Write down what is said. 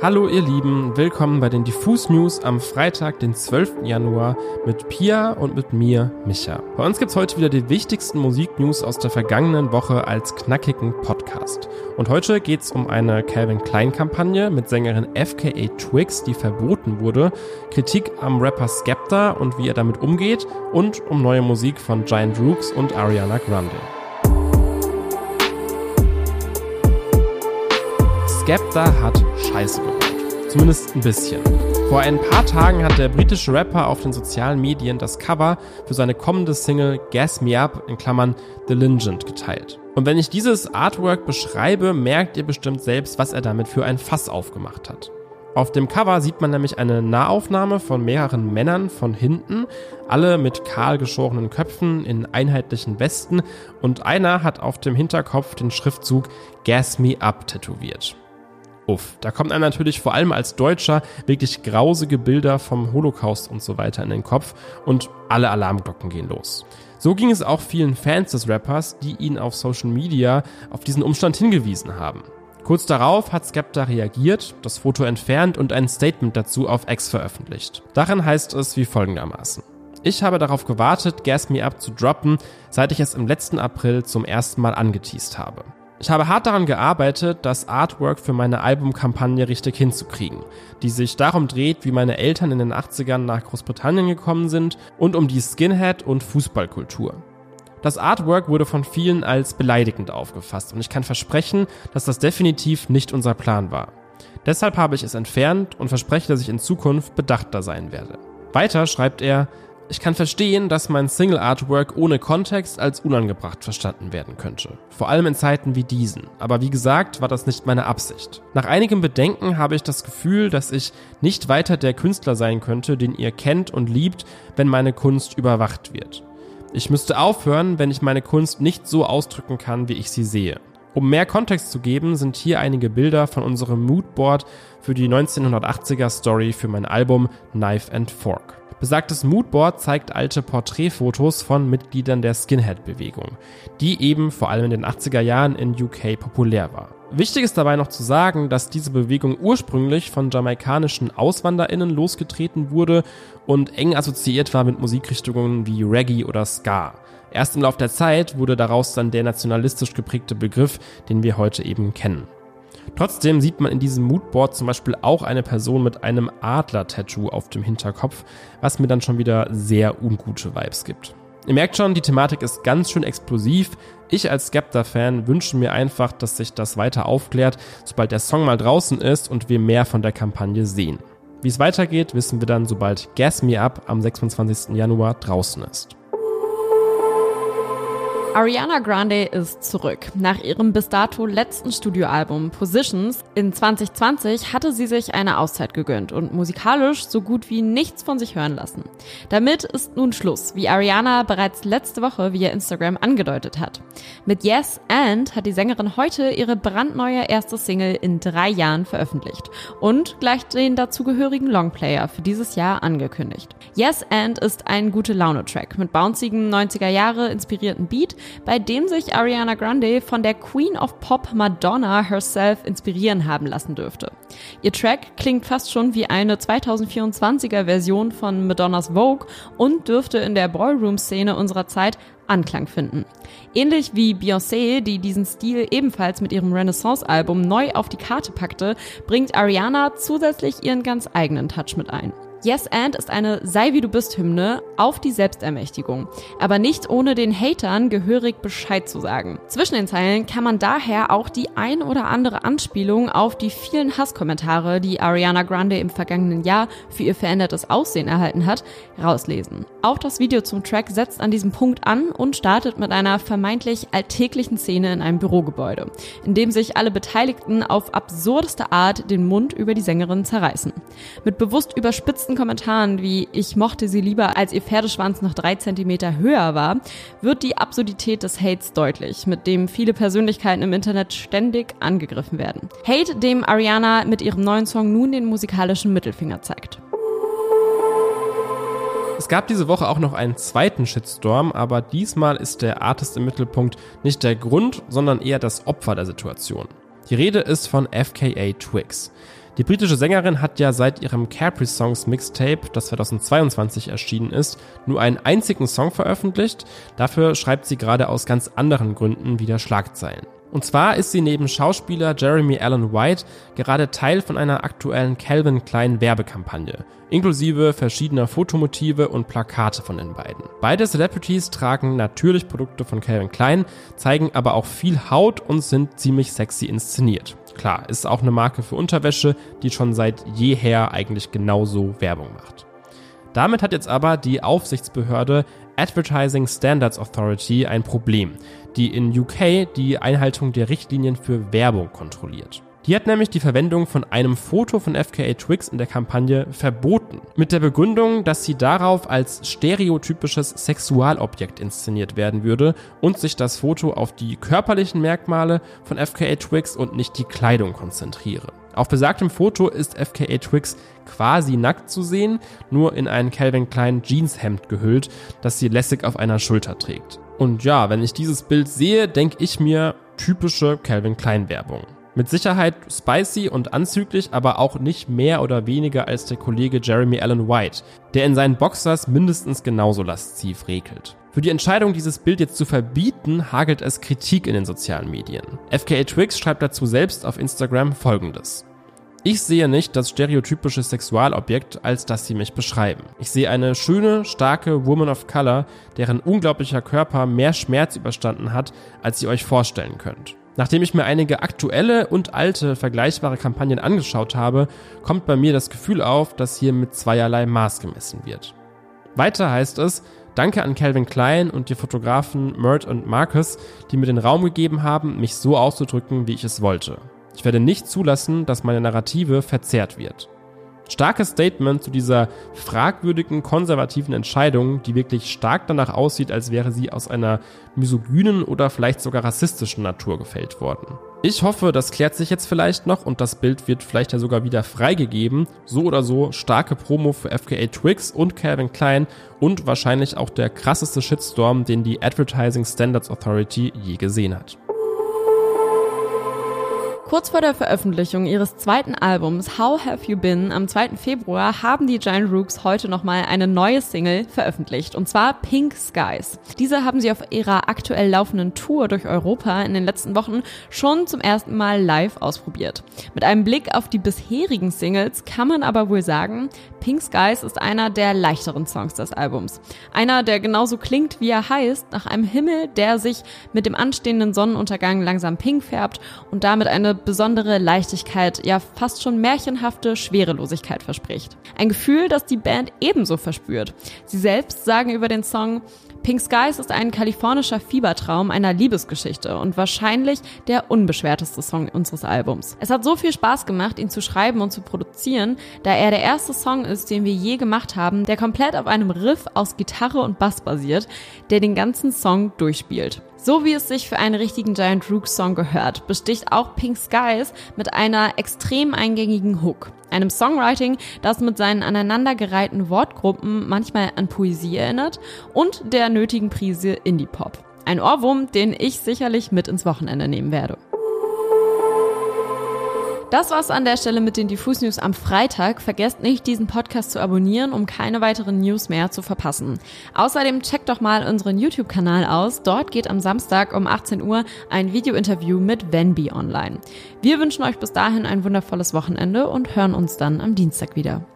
Hallo ihr Lieben, willkommen bei den Diffus News am Freitag, den 12. Januar mit Pia und mit mir, Micha. Bei uns gibt's heute wieder die wichtigsten Musiknews aus der vergangenen Woche als knackigen Podcast. Und heute geht's um eine Calvin Klein Kampagne mit Sängerin FKA Twix, die verboten wurde, Kritik am Rapper Skepta und wie er damit umgeht und um neue Musik von Giant Rooks und Ariana Grande. Skepta hat Scheiße gebaut. Zumindest ein bisschen. Vor ein paar Tagen hat der britische Rapper auf den sozialen Medien das Cover für seine kommende Single Gas Me Up in Klammern The Legend geteilt. Und wenn ich dieses Artwork beschreibe, merkt ihr bestimmt selbst, was er damit für ein Fass aufgemacht hat. Auf dem Cover sieht man nämlich eine Nahaufnahme von mehreren Männern von hinten, alle mit kahl geschorenen Köpfen in einheitlichen Westen und einer hat auf dem Hinterkopf den Schriftzug Gas Me Up tätowiert. Uff, da kommt einem natürlich vor allem als Deutscher wirklich grausige Bilder vom Holocaust und so weiter in den Kopf und alle Alarmglocken gehen los. So ging es auch vielen Fans des Rappers, die ihn auf Social Media auf diesen Umstand hingewiesen haben. Kurz darauf hat Skepta reagiert, das Foto entfernt und ein Statement dazu auf X veröffentlicht. Darin heißt es wie folgendermaßen. Ich habe darauf gewartet, Gas Me Up zu droppen, seit ich es im letzten April zum ersten Mal angeteased habe. Ich habe hart daran gearbeitet, das Artwork für meine Albumkampagne richtig hinzukriegen, die sich darum dreht, wie meine Eltern in den 80ern nach Großbritannien gekommen sind und um die Skinhead- und Fußballkultur. Das Artwork wurde von vielen als beleidigend aufgefasst und ich kann versprechen, dass das definitiv nicht unser Plan war. Deshalb habe ich es entfernt und verspreche, dass ich in Zukunft bedachter sein werde. Weiter schreibt er, ich kann verstehen, dass mein Single-Artwork ohne Kontext als unangebracht verstanden werden könnte. Vor allem in Zeiten wie diesen. Aber wie gesagt, war das nicht meine Absicht. Nach einigem Bedenken habe ich das Gefühl, dass ich nicht weiter der Künstler sein könnte, den ihr kennt und liebt, wenn meine Kunst überwacht wird. Ich müsste aufhören, wenn ich meine Kunst nicht so ausdrücken kann, wie ich sie sehe. Um mehr Kontext zu geben, sind hier einige Bilder von unserem Moodboard für die 1980er Story für mein Album Knife and Fork. Besagtes Moodboard zeigt alte Porträtfotos von Mitgliedern der Skinhead-Bewegung, die eben vor allem in den 80er Jahren in UK populär war. Wichtig ist dabei noch zu sagen, dass diese Bewegung ursprünglich von jamaikanischen AuswanderInnen losgetreten wurde und eng assoziiert war mit Musikrichtungen wie Reggae oder Ska. Erst im Laufe der Zeit wurde daraus dann der nationalistisch geprägte Begriff, den wir heute eben kennen. Trotzdem sieht man in diesem Moodboard zum Beispiel auch eine Person mit einem Adler-Tattoo auf dem Hinterkopf, was mir dann schon wieder sehr ungute Vibes gibt. Ihr merkt schon, die Thematik ist ganz schön explosiv. Ich als Skepta-Fan wünsche mir einfach, dass sich das weiter aufklärt, sobald der Song mal draußen ist und wir mehr von der Kampagne sehen. Wie es weitergeht, wissen wir dann, sobald Gas Me Up am 26. Januar draußen ist. Ariana Grande ist zurück. Nach ihrem bis dato letzten Studioalbum Positions in 2020 hatte sie sich eine Auszeit gegönnt und musikalisch so gut wie nichts von sich hören lassen. Damit ist nun Schluss, wie Ariana bereits letzte Woche via Instagram angedeutet hat. Mit Yes and hat die Sängerin heute ihre brandneue erste Single in drei Jahren veröffentlicht und gleich den dazugehörigen Longplayer für dieses Jahr angekündigt. Yes and ist ein gute Laune-Track mit bouncigem 90er Jahre inspirierten Beat, bei dem sich Ariana Grande von der Queen of Pop Madonna herself inspirieren haben lassen dürfte. Ihr Track klingt fast schon wie eine 2024er Version von Madonnas Vogue und dürfte in der Ballroom-Szene unserer Zeit Anklang finden. Ähnlich wie Beyoncé, die diesen Stil ebenfalls mit ihrem Renaissance-Album neu auf die Karte packte, bringt Ariana zusätzlich ihren ganz eigenen Touch mit ein. Yes and ist eine Sei wie du bist Hymne auf die Selbstermächtigung, aber nicht ohne den Hatern gehörig Bescheid zu sagen. Zwischen den Zeilen kann man daher auch die ein oder andere Anspielung auf die vielen Hasskommentare, die Ariana Grande im vergangenen Jahr für ihr verändertes Aussehen erhalten hat, rauslesen. Auch das Video zum Track setzt an diesem Punkt an und startet mit einer vermeintlich alltäglichen Szene in einem Bürogebäude, in dem sich alle Beteiligten auf absurdeste Art den Mund über die Sängerin zerreißen. Mit bewusst überspitzten letzten Kommentaren wie ich mochte sie lieber, als ihr Pferdeschwanz noch drei Zentimeter höher war, wird die Absurdität des Hates deutlich, mit dem viele Persönlichkeiten im Internet ständig angegriffen werden. Hate, dem Ariana mit ihrem neuen Song nun den musikalischen Mittelfinger zeigt. Es gab diese Woche auch noch einen zweiten Shitstorm, aber diesmal ist der Artist im Mittelpunkt nicht der Grund, sondern eher das Opfer der Situation. Die Rede ist von FKA Twix. Die britische Sängerin hat ja seit ihrem Capri Songs Mixtape, das 2022 erschienen ist, nur einen einzigen Song veröffentlicht. Dafür schreibt sie gerade aus ganz anderen Gründen wieder Schlagzeilen. Und zwar ist sie neben Schauspieler Jeremy Allen White gerade Teil von einer aktuellen Calvin Klein Werbekampagne, inklusive verschiedener Fotomotive und Plakate von den beiden. Beide Celebrities tragen natürlich Produkte von Calvin Klein, zeigen aber auch viel Haut und sind ziemlich sexy inszeniert. Klar, ist auch eine Marke für Unterwäsche, die schon seit jeher eigentlich genauso Werbung macht. Damit hat jetzt aber die Aufsichtsbehörde Advertising Standards Authority ein Problem, die in UK die Einhaltung der Richtlinien für Werbung kontrolliert. Die hat nämlich die Verwendung von einem Foto von FKA Twix in der Kampagne verboten. Mit der Begründung, dass sie darauf als stereotypisches Sexualobjekt inszeniert werden würde und sich das Foto auf die körperlichen Merkmale von FKA Twix und nicht die Kleidung konzentriere. Auf besagtem Foto ist FKA Twix quasi nackt zu sehen, nur in ein Calvin Klein Jeanshemd gehüllt, das sie lässig auf einer Schulter trägt. Und ja, wenn ich dieses Bild sehe, denke ich mir typische Calvin Klein Werbung. Mit Sicherheit spicy und anzüglich, aber auch nicht mehr oder weniger als der Kollege Jeremy Allen White, der in seinen Boxers mindestens genauso lasziv regelt. Für die Entscheidung, dieses Bild jetzt zu verbieten, hagelt es Kritik in den sozialen Medien. FKA Twix schreibt dazu selbst auf Instagram folgendes. Ich sehe nicht das stereotypische Sexualobjekt, als das sie mich beschreiben. Ich sehe eine schöne, starke Woman of Color, deren unglaublicher Körper mehr Schmerz überstanden hat, als ihr euch vorstellen könnt. Nachdem ich mir einige aktuelle und alte vergleichbare Kampagnen angeschaut habe, kommt bei mir das Gefühl auf, dass hier mit zweierlei Maß gemessen wird. Weiter heißt es, Danke an Calvin Klein und die Fotografen Mert und Marcus, die mir den Raum gegeben haben, mich so auszudrücken, wie ich es wollte. Ich werde nicht zulassen, dass meine Narrative verzerrt wird. Starkes Statement zu dieser fragwürdigen konservativen Entscheidung, die wirklich stark danach aussieht, als wäre sie aus einer misogynen oder vielleicht sogar rassistischen Natur gefällt worden. Ich hoffe, das klärt sich jetzt vielleicht noch und das Bild wird vielleicht ja sogar wieder freigegeben. So oder so starke Promo für FKA Twix und Calvin Klein und wahrscheinlich auch der krasseste Shitstorm, den die Advertising Standards Authority je gesehen hat. Kurz vor der Veröffentlichung ihres zweiten Albums How Have You Been am 2. Februar haben die Giant Rooks heute nochmal eine neue Single veröffentlicht und zwar Pink Skies. Diese haben sie auf ihrer aktuell laufenden Tour durch Europa in den letzten Wochen schon zum ersten Mal live ausprobiert. Mit einem Blick auf die bisherigen Singles kann man aber wohl sagen, Pink Skies ist einer der leichteren Songs des Albums. Einer, der genauso klingt, wie er heißt, nach einem Himmel, der sich mit dem anstehenden Sonnenuntergang langsam pink färbt und damit eine besondere Leichtigkeit, ja fast schon märchenhafte Schwerelosigkeit verspricht. Ein Gefühl, das die Band ebenso verspürt. Sie selbst sagen über den Song, Pink Skies ist ein kalifornischer Fiebertraum einer Liebesgeschichte und wahrscheinlich der unbeschwerteste Song unseres Albums. Es hat so viel Spaß gemacht, ihn zu schreiben und zu produzieren, da er der erste Song ist, den wir je gemacht haben, der komplett auf einem Riff aus Gitarre und Bass basiert, der den ganzen Song durchspielt. So wie es sich für einen richtigen Giant Rook Song gehört, besticht auch Pink Skies mit einer extrem eingängigen Hook. Einem Songwriting, das mit seinen aneinandergereihten Wortgruppen manchmal an Poesie erinnert und der nötigen Prise Indie-Pop. Ein Ohrwurm, den ich sicherlich mit ins Wochenende nehmen werde. Das war's an der Stelle mit den Diffus News am Freitag. Vergesst nicht, diesen Podcast zu abonnieren, um keine weiteren News mehr zu verpassen. Außerdem checkt doch mal unseren YouTube-Kanal aus. Dort geht am Samstag um 18 Uhr ein Video-Interview mit Venby online. Wir wünschen euch bis dahin ein wundervolles Wochenende und hören uns dann am Dienstag wieder.